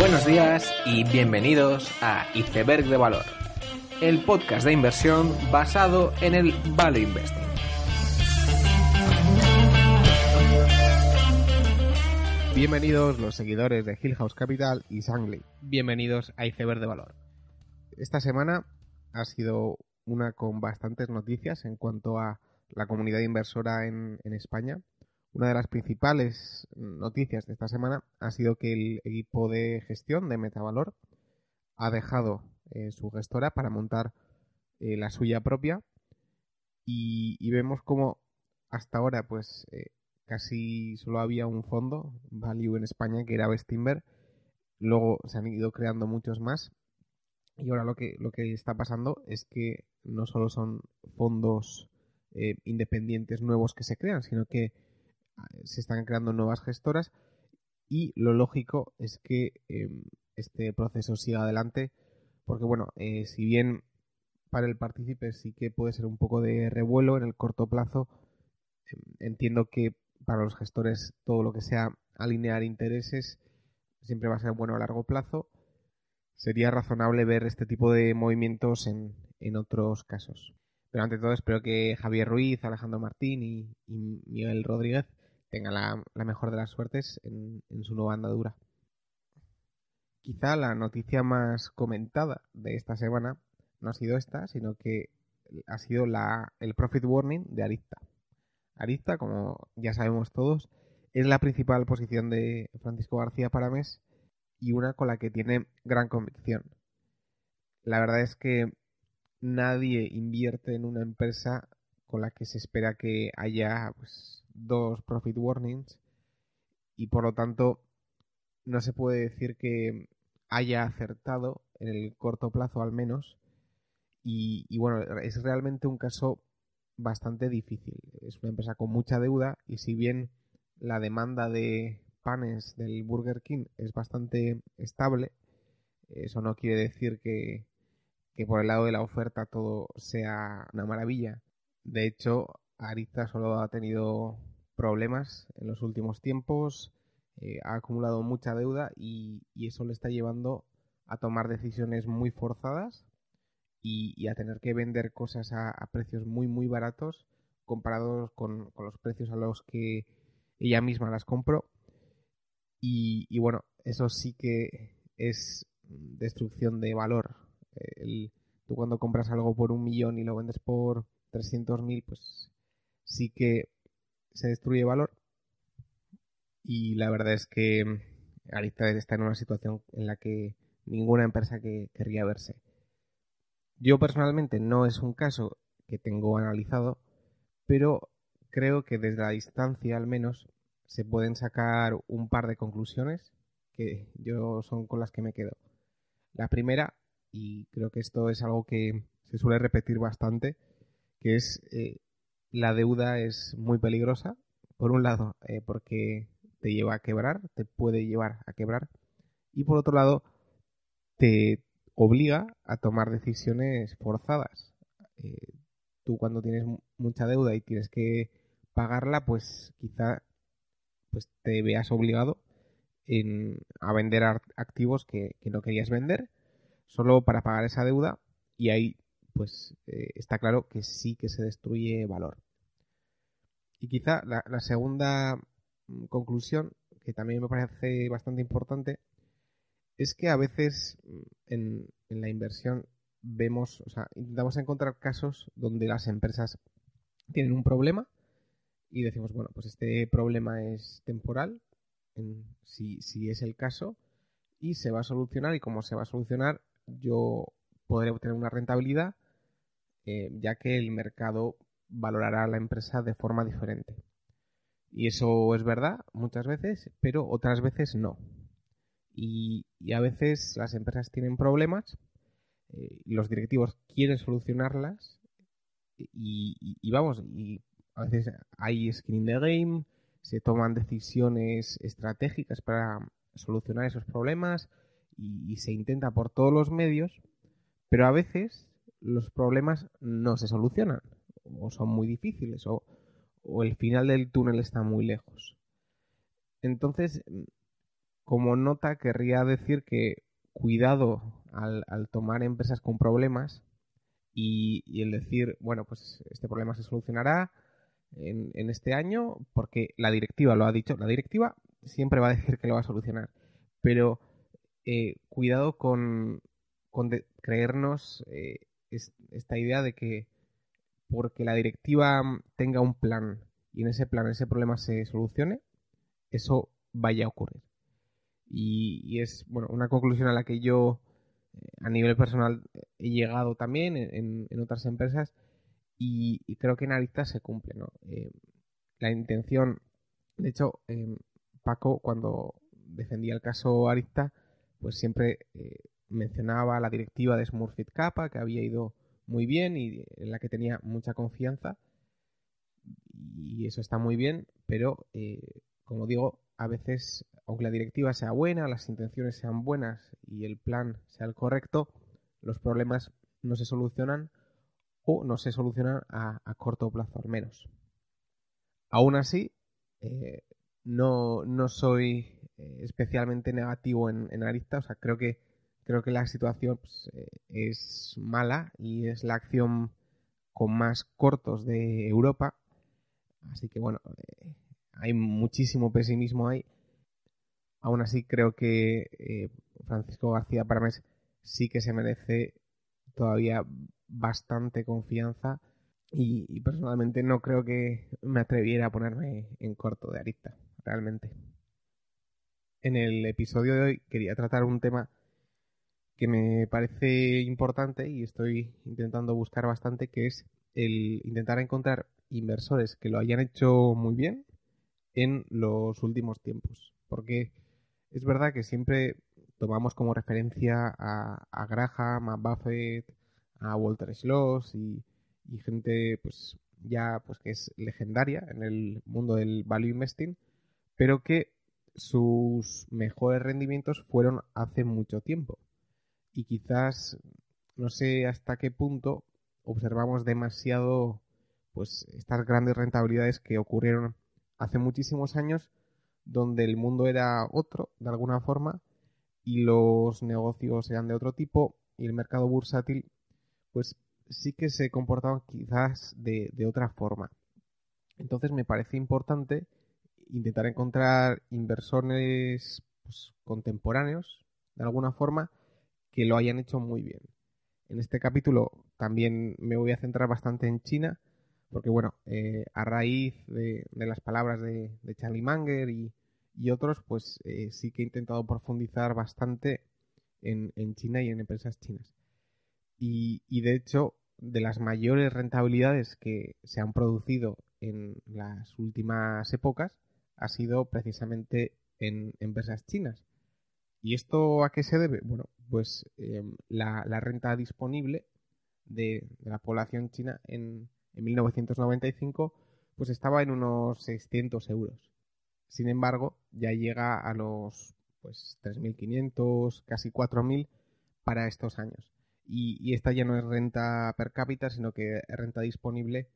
Buenos días y bienvenidos a Iceberg de Valor, el podcast de inversión basado en el Value Investing. Bienvenidos los seguidores de Hill House Capital y Sangley. Bienvenidos a Iceberg de Valor. Esta semana ha sido una con bastantes noticias en cuanto a la comunidad inversora en, en España. Una de las principales noticias de esta semana ha sido que el equipo de gestión de Metavalor ha dejado eh, su gestora para montar eh, la suya propia. Y, vemos como hasta ahora pues eh, casi solo había un fondo value en España que era Bestinver. Luego se han ido creando muchos más. Y ahora lo que lo que está pasando es que no solo son fondos independientes nuevos que se crean sino que se están creando nuevas gestoras y lo lógico es que eh, este proceso siga adelante porque bueno, eh, si bien para el partícipe sí que puede ser un poco de revuelo en el corto plazo, eh, entiendo que para los gestores todo lo que sea alinear intereses siempre va a ser bueno a largo plazo. Sería razonable ver este tipo de movimientos en, en otros casos. Pero ante todo espero que Javier Ruiz, Alejandro Martín y, y Miguel Rodríguez tenga la, mejor de las suertes en, su nueva andadura. Quizá la noticia más comentada de esta semana no ha sido esta, sino que ha sido el profit warning de Arista. Arista, como ya sabemos todos, es la principal posición de Francisco García Parames y una con la que tiene gran convicción. La verdad es que nadie invierte en una empresa con la que se espera que haya pues, dos profit warnings y por lo tanto no se puede decir que haya acertado en el corto plazo al menos. Y, bueno es realmente un caso bastante difícil. Es una empresa con mucha deuda y si bien la demanda de panes del Burger King es bastante estable eso no quiere decir que, que por el lado de la oferta todo sea una maravilla. De hecho Arista solo ha tenido problemas en los últimos tiempos, eh, ha acumulado mucha deuda y, eso le está llevando a tomar decisiones muy forzadas y, a tener que vender cosas a, precios muy muy baratos comparados con, los precios a los que ella misma las compró. Y, bueno, eso sí que es destrucción de valor. Tú cuando compras algo por un millón y lo vendes por 300.000, pues sí que se destruye valor. Y la verdad es que Arista está en una situación en la que ninguna empresa que querría verse. Yo personalmente no es un caso que tengo analizado, pero creo que desde la distancia al menos se pueden sacar un par de conclusiones que yo son con las que me quedo. La primera, y creo que esto es algo que se suele repetir bastante, que es eh, la deuda es muy peligrosa. Por un lado, eh, porque te lleva a quebrar, te puede llevar a quebrar. Y por otro lado, te obliga a tomar decisiones forzadas. Eh, tú cuando tienes mucha deuda y tienes que pagarla, pues quizá pues te veas obligado en, a vender activos que, que, no querías vender solo para pagar esa deuda y ahí pues eh, está claro que sí que se destruye valor. Y quizá la, segunda mm, conclusión, que también me parece bastante importante, es que a veces mm, en, en la inversión vemos, o sea, intentamos encontrar casos donde las empresas tienen un problema y decimos, bueno, pues este problema es temporal, en, si, si es el caso, y se va a solucionar, y como se va a solucionar, yo podré obtener una rentabilidad, eh, ya que el mercado valorará a la empresa de forma diferente. Y eso es verdad muchas veces, pero otras veces no. Y, a veces las empresas tienen problemas, eh, los directivos quieren solucionarlas y, vamos, y a veces hay skin in the game, se toman decisiones estratégicas para solucionar esos problemas y se intenta por todos los medios, pero a veces los problemas no se solucionan o son muy difíciles o, o, el final del túnel está muy lejos. Entonces, como nota querría decir que cuidado al, tomar empresas con problemas y, el decir, bueno, pues este problema se solucionará en, en, este año porque la directiva lo ha dicho. La directiva siempre va a decir que lo va a solucionar, pero eh, cuidado con, con creernos eh, esta idea de que porque la directiva tenga un plan y en ese plan ese problema se solucione, eso vaya a ocurrir. Y, es bueno una conclusión a la que yo eh, a nivel personal he llegado también en, otras empresas y, creo que en Arista se cumple. ¿no? Eh, la intención, de hecho, eh, Paco cuando defendía el caso Arista, pues siempre mencionaba la directiva de Smurfit Kappa, que había ido muy bien y en la que tenía mucha confianza. Y eso está muy bien, pero como digo, a veces aunque la directiva sea buena, las intenciones sean buenas y el plan sea el correcto, los problemas no se solucionan o no se solucionan a, corto plazo al menos. Aún así, eh, no, soy eh, especialmente negativo en, Arista, o sea, creo que, creo que la situación pues, eh, es mala y es la acción con más cortos de Europa. Así que bueno, hay muchísimo pesimismo ahí Aún así, creo que eh, Francisco García Parmes sí que se merece todavía bastante confianza y, personalmente no creo que me atreviera a ponerme en corto de arista, realmente. En el episodio de hoy quería tratar un tema que me parece importante y estoy intentando buscar bastante, que es el intentar encontrar inversores que lo hayan hecho muy bien en los últimos tiempos. Porque es verdad que siempre tomamos como referencia a, Graham, a Buffett, a Walter Schloss y, gente pues ya pues que es legendaria en el mundo del value investing, pero que sus mejores rendimientos fueron hace mucho tiempo. Y quizás no sé hasta qué punto observamos demasiado pues estas grandes rentabilidades que ocurrieron hace muchísimos años donde el mundo era otro, de alguna forma, y los negocios eran de otro tipo, y el mercado bursátil, pues sí que se comportaba quizás de, otra forma. Entonces me parece importante intentar encontrar inversores pues, contemporáneos, de alguna forma, que lo hayan hecho muy bien. En este capítulo también me voy a centrar bastante en China, porque bueno, eh, a raíz de, las palabras de, Charlie Munger y, otros, pues eh, sí que he intentado profundizar bastante en, China y en empresas chinas. Y, de hecho, de las mayores rentabilidades que se han producido en las últimas épocas ha sido precisamente en empresas chinas. ¿Y esto a qué se debe? Bueno, pues em, la, renta disponible de la población china en, en 1995, pues estaba en unos 600 euros. Sin embargo, ya llega a los pues 3.500, casi 4.000 para estos años. Y, esta ya no es renta per cápita, sino que es renta disponible,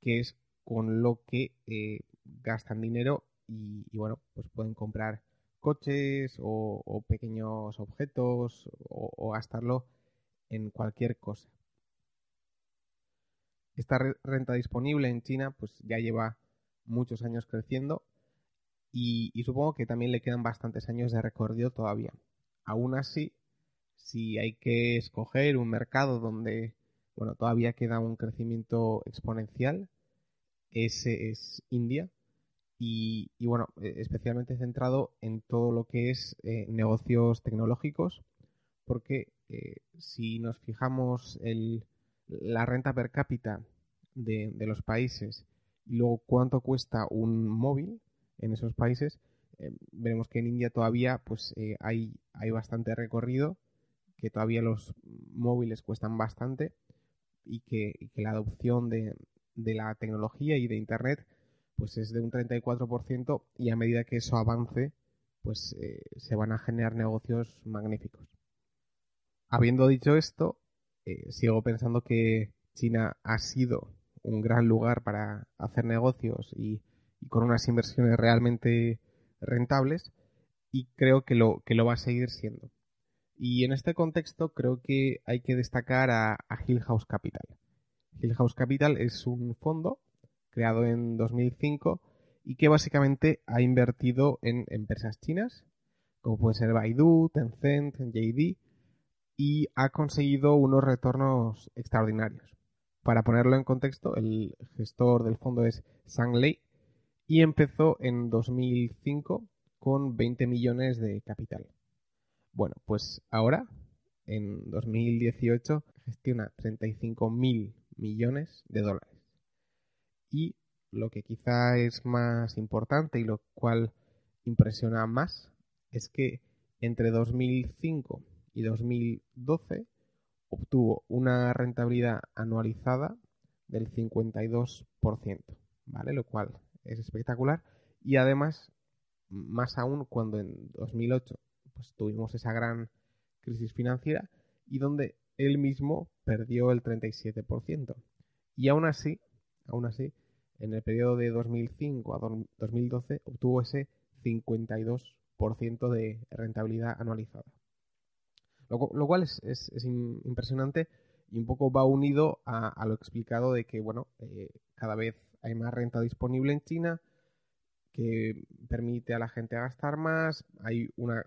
que es con lo que eh, gastan dinero y, bueno, pues pueden comprar coches o, pequeños objetos o gastarlo en cualquier cosa. Esta renta disponible en China pues ya lleva muchos años creciendo y, supongo que también le quedan bastantes años de recorrido todavía. Aún así, si hay que escoger un mercado donde bueno, todavía queda un crecimiento exponencial, ese es India. Y, bueno, e, especialmente centrado en todo lo que es eh, negocios tecnológicos, porque eh, si nos fijamos el, la renta per cápita de, los países y luego cuánto cuesta un móvil en esos países, eh, veremos que en India todavía pues hay, hay bastante recorrido, que todavía los móviles cuestan bastante y que, la adopción de, de, la tecnología y de Internet pues es de un 34% y a medida que eso avance pues eh, se van a generar negocios magníficos. Habiendo dicho esto, eh, sigo pensando que China ha sido un gran lugar para hacer negocios y, con unas inversiones realmente rentables y creo que lo, que lo va a seguir siendo. Y en este contexto creo que hay que destacar a, a Hill House Capital. Hill House Capital es un fondo creado en 2005 y que básicamente ha invertido en empresas chinas, como puede ser Baidu, Tencent, JD, y ha conseguido unos retornos extraordinarios. Para ponerlo en contexto, el gestor del fondo es Sang Lei y empezó en 2005 con 20 millones de capital. Bueno, pues ahora, en 2018, gestiona 35 mil millones de dólares. Y lo que quizá es más importante y lo cual impresiona más es que entre 2005 y 2012 obtuvo una rentabilidad anualizada del 52%, ¿vale? Lo cual es espectacular y además más aún cuando en 2008 pues tuvimos esa gran crisis financiera y donde él mismo perdió el 37%. Y aún así, aún así, en el periodo de 2005 a 2012 obtuvo ese 52% de rentabilidad anualizada. Lo, cual es, impresionante y un poco va unido a, lo explicado de que, bueno, eh, cada vez hay más renta disponible en China que permite a la gente gastar más, hay una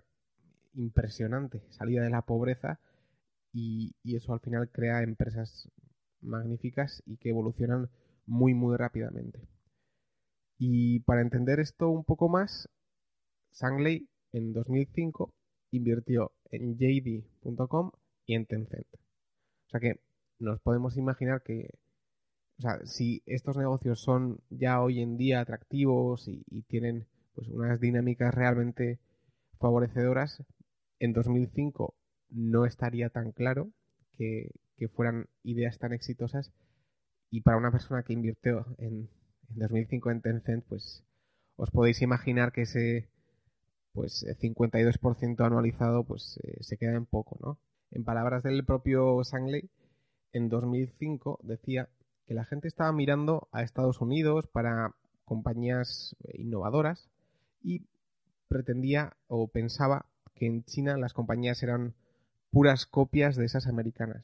impresionante salida de la pobreza y, y eso al final crea empresas magníficas y que evolucionan muy muy rápidamente. Y para entender esto un poco más, Sangley en 2005 invirtió en JD.com y en Tencent. O sea que nos podemos imaginar que, o sea, si estos negocios son ya hoy en día atractivos y, tienen pues unas dinámicas realmente favorecedoras, en 2005 no estaría tan claro que, que fueran ideas tan exitosas y para una persona que invirtió en, 2005 en Tencent, pues os podéis imaginar que ese pues 52% anualizado pues eh, se queda en poco, ¿no? En palabras del propio Sangley, en 2005 decía que la gente estaba mirando a Estados Unidos para compañías innovadoras y pretendía o pensaba que en China las compañías eran puras copias de esas americanas.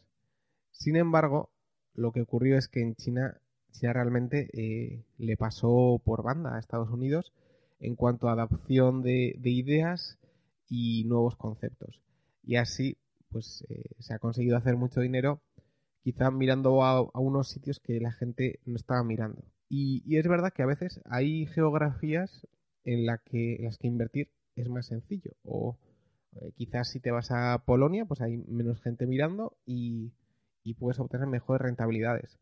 Sin embargo, lo que ocurrió es que en China, China realmente eh, le pasó por banda a Estados Unidos en cuanto a adopción de, ideas y nuevos conceptos. Y así, pues eh, se ha conseguido hacer mucho dinero, quizá mirando a, unos sitios que la gente no estaba mirando. Y, es verdad que a veces hay geografías en, la que, las que invertir es más sencillo. O eh, quizás si te vas a Polonia, pues hay menos gente mirando y y puedes obtener mejores rentabilidades.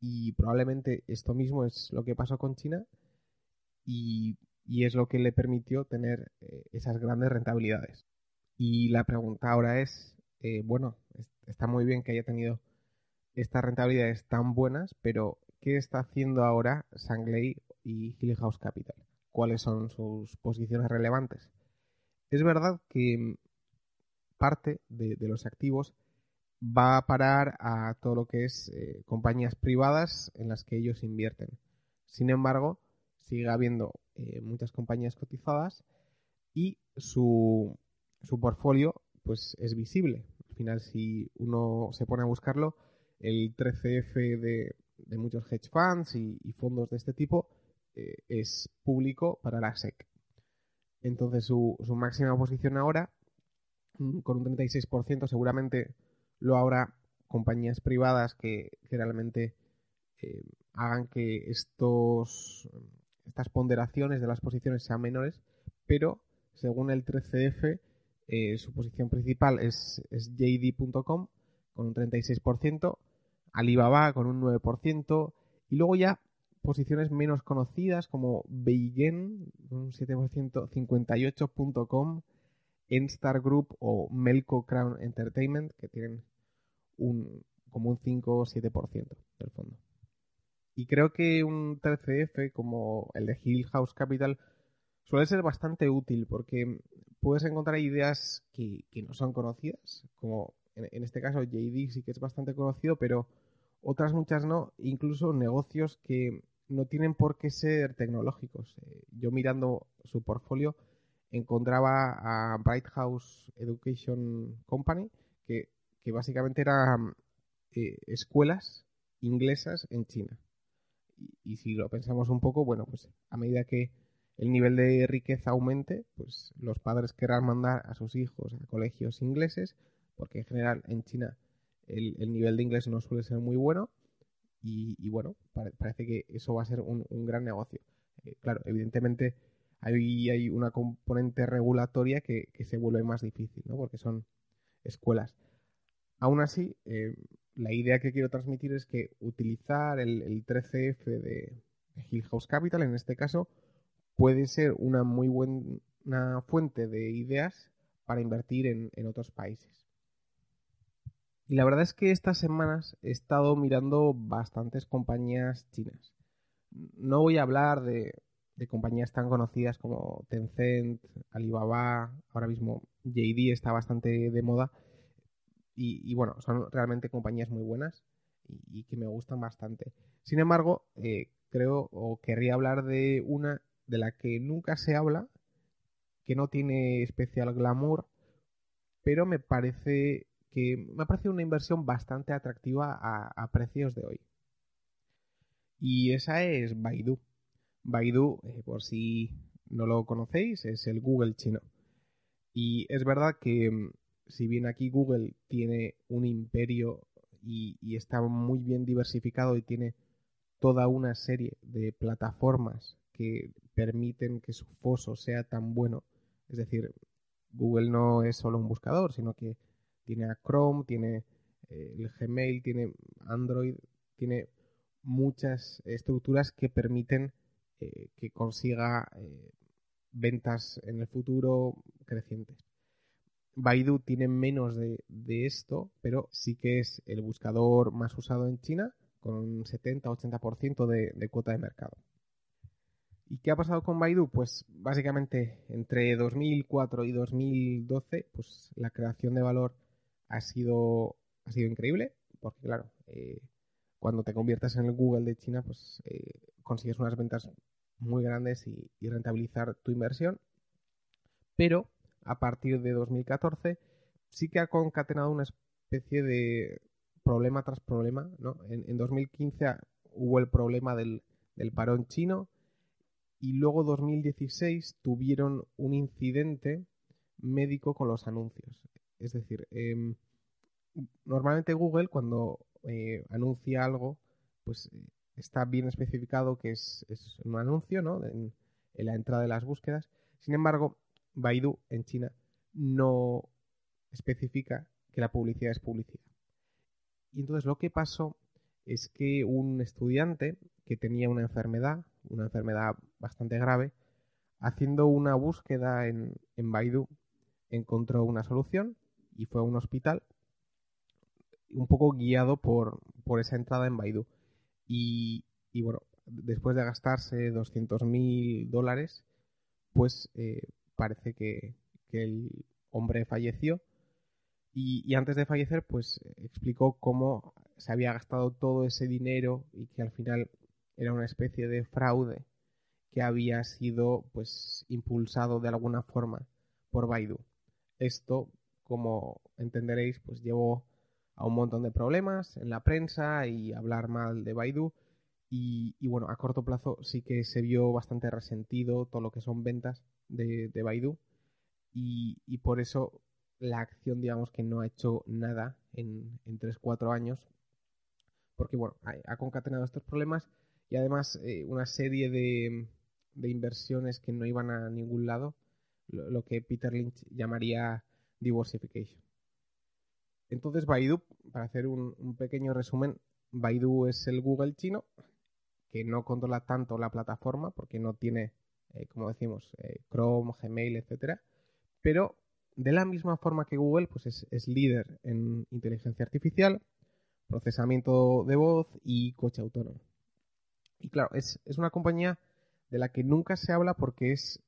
Y probablemente esto mismo es lo que pasó con China y, es lo que le permitió tener eh, esas grandes rentabilidades. Y la pregunta ahora es, eh, bueno, está muy bien que haya tenido estas rentabilidades tan buenas, pero ¿qué está haciendo ahora Sangley y Hill House Capital? ¿Cuáles son sus posiciones relevantes? Es verdad que parte de los activos va a parar a todo lo que es eh, compañías privadas en las que ellos invierten. Sin embargo, sigue habiendo eh, muchas compañías cotizadas y su, su portfolio pues es visible. Al final, si uno se pone a buscarlo, el 13F de, muchos hedge funds y, fondos de este tipo eh, es público para la SEC. Entonces, su, su máxima posición ahora, mm, con un 36%, seguramente lo habrá compañías privadas que, realmente eh, hagan que estos, estas ponderaciones de las posiciones sean menores, pero según el 13F, eh, su posición principal es, es JD.com con un 36%, Alibaba con un 9%, y luego ya posiciones menos conocidas como Beigen con un 7%, 58.com, Enstar Group o Melco Crown Entertainment, que tienen un, como un 5 o 7% del fondo. Y creo que un 13F como el de Hill House Capital suele ser bastante útil porque puedes encontrar ideas que, no son conocidas, como en, este caso JD sí que es bastante conocido, pero otras muchas no, incluso negocios que no tienen por qué ser tecnológicos. Eh, yo mirando su portfolio encontraba a Bright House Education Company, que, básicamente eran eh, escuelas inglesas en China. Y, si lo pensamos un poco, bueno, pues a medida que el nivel de riqueza aumente, pues los padres querrán mandar a sus hijos a colegios ingleses, porque en general en China el, nivel de inglés no suele ser muy bueno. Y, bueno, parece que eso va a ser un, gran negocio. Eh, claro, evidentemente ahí hay una componente regulatoria que, se vuelve más difícil, ¿no? Porque son escuelas. Aún así, eh, la idea que quiero transmitir es que utilizar el, 13F de, Hill House Capital, en este caso, puede ser una muy buena fuente de ideas para invertir en, otros países. Y la verdad es que estas semanas he estado mirando bastantes compañías chinas. No voy a hablar de, de compañías tan conocidas como Tencent, Alibaba, ahora mismo JD está bastante de moda, y, bueno, son realmente compañías muy buenas y, que me gustan bastante. Sin embargo, eh, creo o querría hablar de una de la que nunca se habla, que no tiene especial glamour, pero me parece que me ha parecido una inversión bastante atractiva a, precios de hoy. Y esa es Baidu. Baidu, eh, por si no lo conocéis, es el Google chino. Y es verdad que mm, si bien aquí Google tiene un imperio y, está muy bien diversificado y tiene toda una serie de plataformas que permiten que su foso sea tan bueno, es decir, Google no es solo un buscador, sino que tiene a Chrome, tiene eh, el Gmail, tiene Android, tiene muchas estructuras que permiten eh, que consiga eh, ventas en el futuro crecientes. Baidu tiene menos de, esto, pero sí que es el buscador más usado en China, con un 70-80% de, de cuota de mercado. ¿Y qué ha pasado con Baidu? Pues básicamente entre 2004 y 2012, pues la creación de valor ha sido, ha sido increíble, porque claro, eh, cuando te conviertas en el Google de China, pues eh, consigues unas ventas muy grandes y, rentabilizar tu inversión. Pero a partir de 2014 sí que ha concatenado una especie de problema tras problema. ¿no? En, 2015 hubo el problema del, parón chino y luego 2016 tuvieron un incidente médico con los anuncios. Es decir, em, normalmente Google cuando eh, anuncia algo, pues eh, está bien especificado que es, un anuncio ¿no? en, la entrada de las búsquedas. Sin embargo, Baidu en China no especifica que la publicidad es publicidad. Y entonces lo que pasó es que un estudiante que tenía una enfermedad, una enfermedad bastante grave, haciendo una búsqueda en, Baidu, encontró una solución y fue a un hospital, un poco guiado por, esa entrada en Baidu. Y, bueno, después de gastarse 200.000 dólares, pues eh, parece que, el hombre falleció y, antes de fallecer pues explicó cómo se había gastado todo ese dinero y que al final era una especie de fraude que había sido pues impulsado de alguna forma por Baidu. Esto, como entenderéis, pues llevó a un montón de problemas en la prensa y hablar mal de Baidu. Y, bueno, a corto plazo sí que se vio bastante resentido todo lo que son ventas de, Baidu y, por eso la acción digamos que no ha hecho nada en, en 3-4 años porque bueno, ha, concatenado estos problemas y además eh, una serie de, inversiones que no iban a ningún lado, lo, que Peter Lynch llamaría diversification. Entonces Baidu, para hacer un, pequeño resumen, Baidu es el Google chino que no controla tanto la plataforma porque no tiene eh, como decimos, eh, Chrome, Gmail, etcétera. Pero de la misma forma que Google, pues es, líder en inteligencia artificial, procesamiento de voz y coche autónomo. Y claro, es, una compañía de la que nunca se habla porque es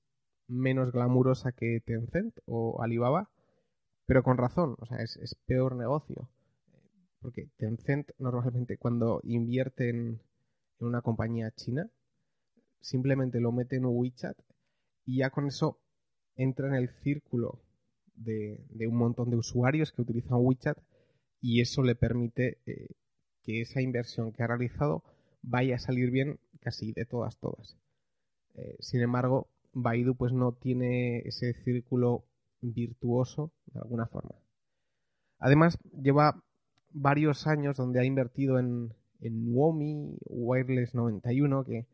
menos glamurosa que Tencent o Alibaba, pero con razón, o sea, es, peor negocio. Porque Tencent normalmente cuando invierte en una compañía china, simplemente lo mete en WeChat y ya con eso entra en el círculo de, un montón de usuarios que utilizan WeChat y eso le permite eh, que esa inversión que ha realizado vaya a salir bien casi de todas, todas. Eh, sin embargo, Baidu pues no tiene ese círculo virtuoso de alguna forma. Además, lleva varios años donde ha invertido en, en Nuomi Wireless 91, que,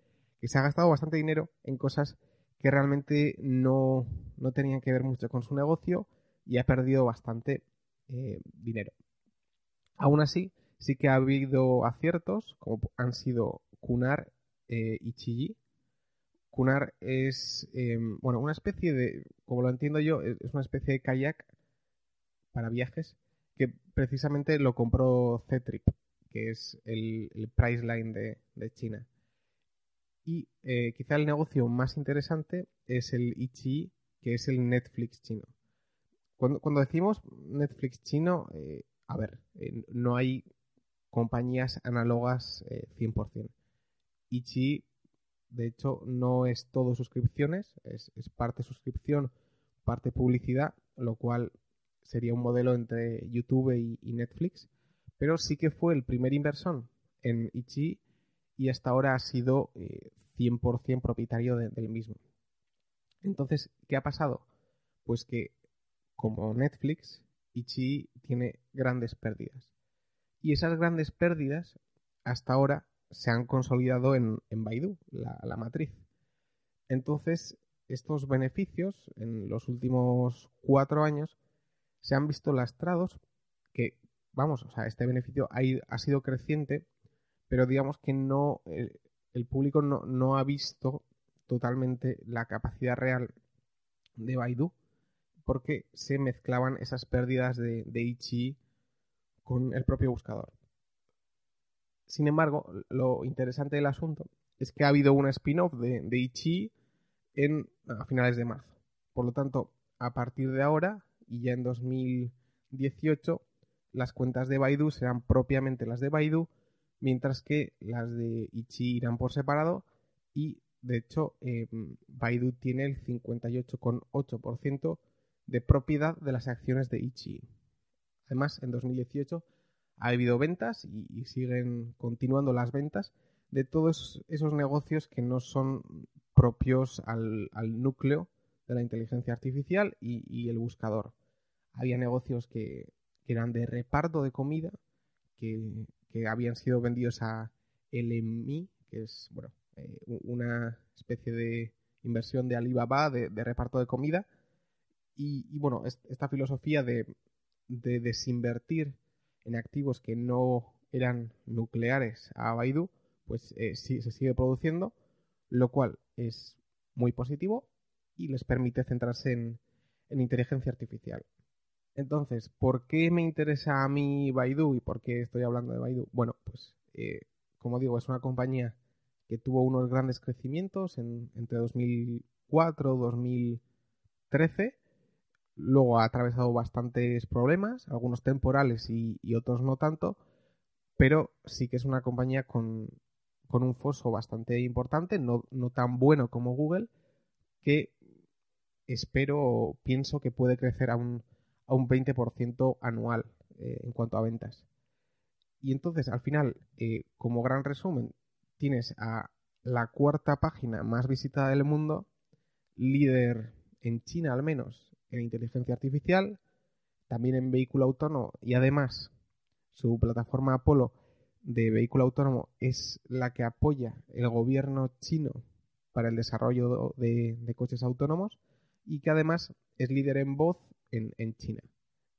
se ha gastado bastante dinero en cosas que realmente no, no, tenían que ver mucho con su negocio y ha perdido bastante eh, dinero. Aún así, sí que ha habido aciertos, como han sido Kunar eh, y Chigi. Kunar es, em, bueno, una especie de, como lo entiendo yo, es una especie de kayak para viajes que precisamente lo compró Cetrip, que es el, price line de, China. Y eh, quizá el negocio más interesante es el Ichi, que es el Netflix chino. Cuando, decimos Netflix chino, eh, a ver, eh, no hay compañías análogas 100%. Ichi, de hecho, no es todo suscripciones, es, parte suscripción, parte publicidad, lo cual sería un modelo entre YouTube y, Netflix, pero sí que fue el primer inversor en Ichi y hasta ahora ha sido 100% eh, propietario del mismo. Entonces, ¿qué ha pasado? Pues que, como Netflix, Ichi tiene grandes pérdidas. Y esas grandes pérdidas, hasta ahora, se han consolidado en, Baidu, la, matriz. Entonces, estos beneficios en los últimos cuatro años se han visto lastrados que, vamos, o sea, este beneficio ha, ha sido creciente, pero digamos que no, el, público no, ha visto totalmente la capacidad real de Baidu porque se mezclaban esas pérdidas de, de Ichi con el propio buscador. Sin embargo, lo interesante del asunto es que ha habido una spin-off de, Ichi en, a finales de marzo. Por lo tanto, a partir de ahora, y ya en 2018 las cuentas de Baidu serán propiamente las de Baidu, mientras que las de Ichi irán por separado y de hecho em, Baidu tiene el 58,8% de propiedad de las acciones de Ichi. Además, en 2018 ha habido ventas y, siguen continuando las ventas de todos esos negocios que no son propios al núcleo de la inteligencia artificial y, el buscador. Había negocios que, eran de reparto de comida, que, habían sido vendidos a LMI, que es bueno, eh, una especie de inversión de Alibaba de, reparto de comida. Y, bueno, esta filosofía de, desinvertir en activos que no eran nucleares a Baidu, pues eh, sí se sigue produciendo, lo cual es muy positivo y les permite centrarse en, inteligencia artificial. Entonces, ¿por qué me interesa a mí Baidu y por qué estoy hablando de Baidu? Bueno, pues eh, como digo, es una compañía que tuvo unos grandes crecimientos en, entre 2004 y 2013. Luego ha atravesado bastantes problemas, algunos temporales y, otros no tanto, pero sí que es una compañía con, un foso bastante importante, no, no tan bueno como Google, que espero, pienso que puede crecer a un, a un 20% anual eh, en cuanto a ventas. Y entonces, al final, eh, como gran resumen, tienes a la cuarta página más visitada del mundo, líder en China al menos en inteligencia artificial, también en vehículo autónomo y además su plataforma Apolo de vehículo autónomo es la que apoya el gobierno chino para el desarrollo de coches autónomos y que además es líder en voz en, China.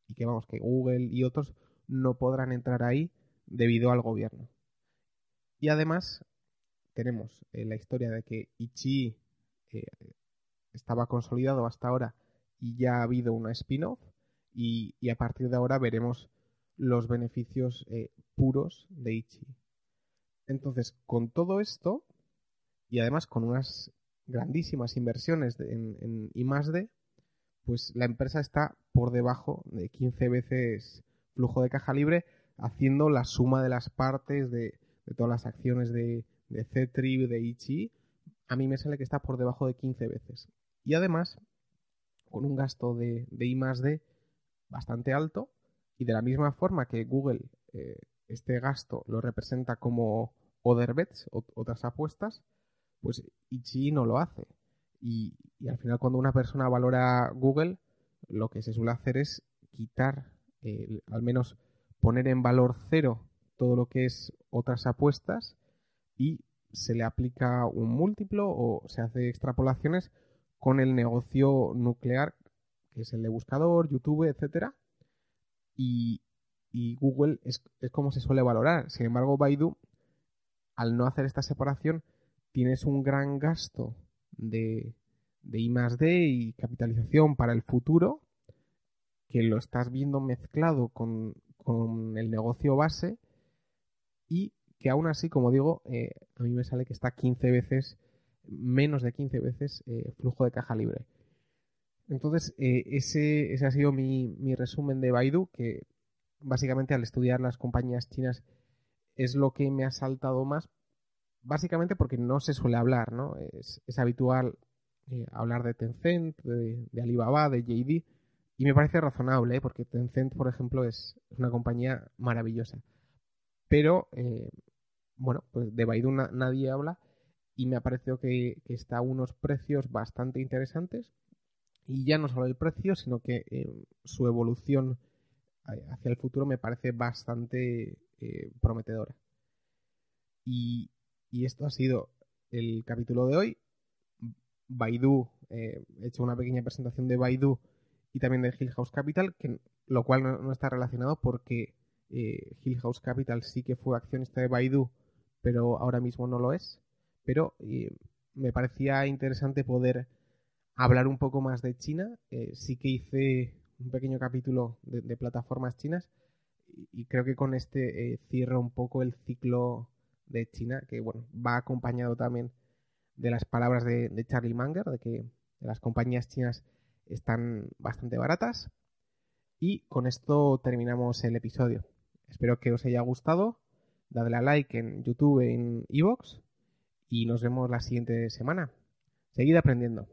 Y que vamos, que Google y otros no podrán entrar ahí debido al gobierno. Y además tenemos eh, la historia de que Ichi eh, estaba consolidado hasta ahora y ya ha habido una spin-off y, a partir de ahora veremos los beneficios eh, puros de Ichi. Entonces, con todo esto y además con unas grandísimas inversiones en, en I+D, pues la empresa está por debajo de 15 veces flujo de caja libre, haciendo la suma de las partes de, todas las acciones de, de C-Trib, de Ichi, a mí me sale que está por debajo de 15 veces. Y además, con un gasto de, de I más D bastante alto y de la misma forma que Google eh, este gasto lo representa como other bets, otras apuestas, pues Ichi no lo hace. Y, al final cuando una persona valora Google, lo que se suele hacer es quitar, al menos poner en valor cero todo lo que es otras apuestas y se le aplica un múltiplo o se hace extrapolaciones con el negocio nuclear, que es el de buscador, YouTube, etcétera. Y, Google es, como se suele valorar. Sin embargo, Baidu, al no hacer esta separación, tienes un gran gasto de, de I D y capitalización para el futuro, que lo estás viendo mezclado con, con el negocio base y que aún así, como digo, eh, a mí me sale que está 15 veces, menos de 15 veces eh, flujo de caja libre. Entonces, eh, ese, ese, ha sido mi, mi, resumen de Baidu, que básicamente al estudiar las compañías chinas es lo que me ha saltado más, básicamente porque no se suele hablar, ¿no? Es, es habitual hablar de Tencent, de, de, Alibaba, de JD, y me parece razonable, porque Tencent, por ejemplo, es, una compañía maravillosa. Pero bueno, pues de Baidu nadie habla y me ha parecido que, está a unos precios bastante interesantes y ya no solo el precio, sino que eh, su evolución hacia el futuro me parece bastante eh, prometedora. Y, esto ha sido el capítulo de hoy. Baidu, eh, he hecho una pequeña presentación de Baidu y también de Hill House Capital, lo cual no, está relacionado porque Hill House Capital sí que fue accionista de Baidu pero ahora mismo no lo es. Pero me parecía interesante poder hablar un poco más de China. Eh, sí que hice un pequeño capítulo de, plataformas chinas y, creo que con este eh, cierro un poco el ciclo de China, que bueno, va acompañado también de las palabras de, Charlie Munger, de que las compañías chinas están bastante baratas. Y con esto terminamos el episodio. Espero que os haya gustado dadle a like en YouTube, en Evox y nos vemos la siguiente semana. Seguid aprendiendo.